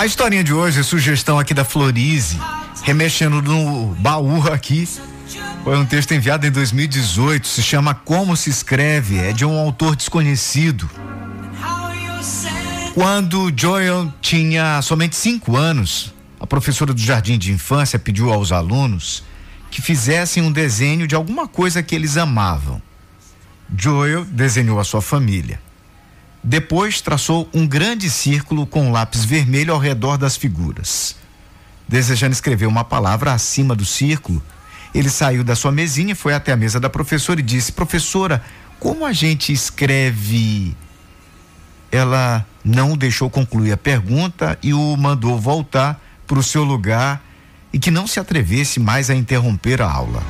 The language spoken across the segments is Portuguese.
A historinha de hoje, sugestão aqui da Florize, remexendo no baú aqui. Foi um texto enviado em 2018, se chama Como se escreve, é de um autor desconhecido. Quando Joel tinha somente cinco anos, a professora do jardim de infância pediu aos alunos que fizessem um desenho de alguma coisa que eles amavam. Joel desenhou a sua família. Depois traçou um grande círculo com um lápis vermelho ao redor das figuras. Desejando escrever uma palavra acima do círculo, ele saiu da sua mesinha, foi até a mesa da professora e disse: Professora, como a gente escreve? Ela não deixou concluir a pergunta e o mandou voltar para o seu lugar e que não se atrevesse mais a interromper a aula.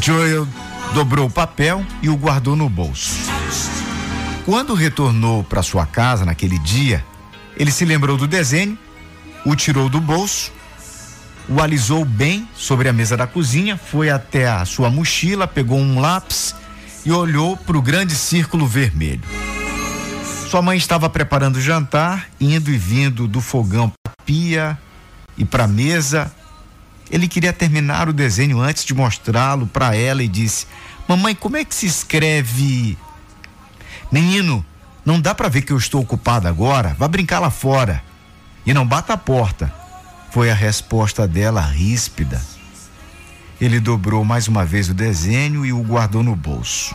Joel dobrou o papel e o guardou no bolso. Quando retornou para sua casa naquele dia, ele se lembrou do desenho, o tirou do bolso, o alisou bem sobre a mesa da cozinha, foi até a sua mochila, pegou um lápis e olhou para o grande círculo vermelho. Sua mãe estava preparando o jantar, indo e vindo do fogão para a pia e para a mesa. Ele queria terminar o desenho antes de mostrá-lo para ela e disse: Mamãe, como é que se escreve? Menino, não dá para ver que eu estou ocupado agora. Vá brincar lá fora. E não bata a porta. Foi a resposta dela ríspida. Ele dobrou mais uma vez o desenho e o guardou no bolso.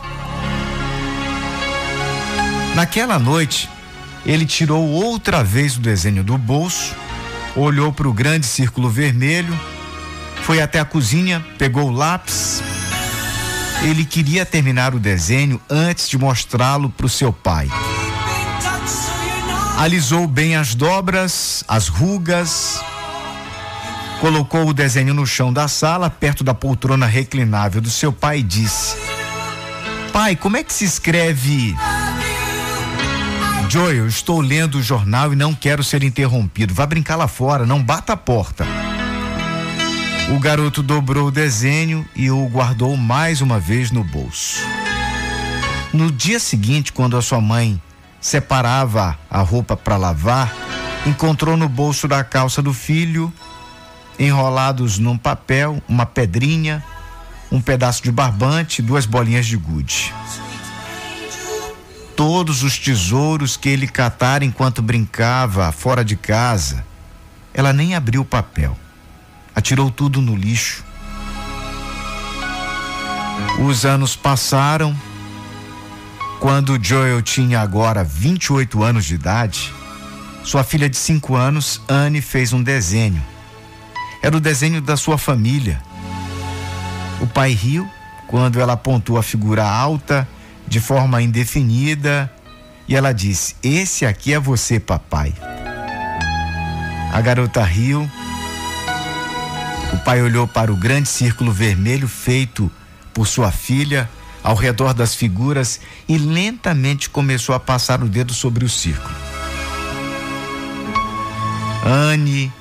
Naquela noite, ele tirou outra vez o desenho do bolso, olhou para o grande círculo vermelho, foi até a cozinha, pegou o lápis, ele queria terminar o desenho antes de mostrá-lo para o seu pai. Alisou bem as dobras, as rugas, colocou o desenho no chão da sala, perto da poltrona reclinável do seu pai e disse: Pai, como é que se escreve? Joel, estou lendo o jornal e não quero ser interrompido. Vá brincar lá fora, não bata a porta. O garoto dobrou o desenho e o guardou mais uma vez no bolso. No dia seguinte, quando a sua mãe separava a roupa para lavar, encontrou no bolso da calça do filho, enrolados num papel, uma pedrinha, um pedaço de barbante, duas bolinhas de gude. Todos os tesouros que ele catara enquanto brincava fora de casa, ela nem abriu o papel atirou tudo no lixo. Os anos passaram. Quando Joel tinha agora 28 anos de idade, sua filha de 5 anos, Anne, fez um desenho. Era o desenho da sua família. O pai riu quando ela apontou a figura alta, de forma indefinida, e ela disse: Esse aqui é você, papai. A garota riu o pai olhou para o grande círculo vermelho feito por sua filha ao redor das figuras e lentamente começou a passar o dedo sobre o círculo. Anne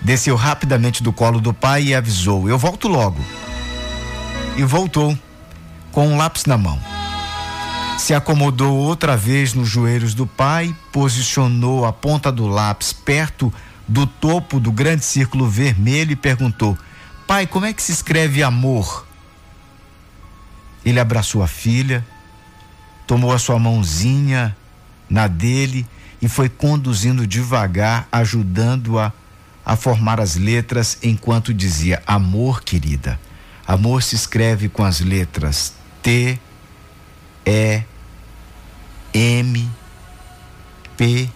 desceu rapidamente do colo do pai e avisou: Eu volto logo. E voltou, com um lápis na mão. Se acomodou outra vez nos joelhos do pai, posicionou a ponta do lápis perto do topo do grande círculo vermelho e perguntou: Pai, como é que se escreve amor? Ele abraçou a filha, tomou a sua mãozinha na dele e foi conduzindo devagar, ajudando-a a formar as letras enquanto dizia: Amor, querida. Amor se escreve com as letras T, E, M, P,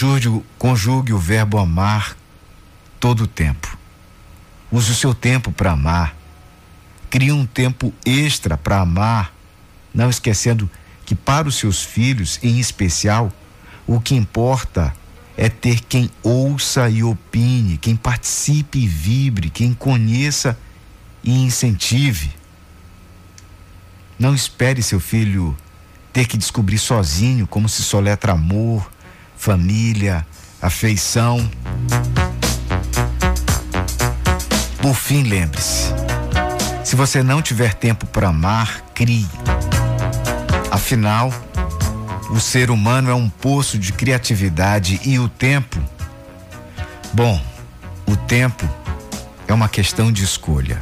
Conjugue, conjugue o verbo amar todo o tempo. Use o seu tempo para amar. Crie um tempo extra para amar, não esquecendo que para os seus filhos, em especial, o que importa é ter quem ouça e opine, quem participe e vibre, quem conheça e incentive. Não espere seu filho ter que descobrir sozinho como se soletra amor, família, afeição. Por fim, lembre-se: se você não tiver tempo para amar, crie. Afinal, o ser humano é um poço de criatividade e o tempo. Bom, o tempo é uma questão de escolha.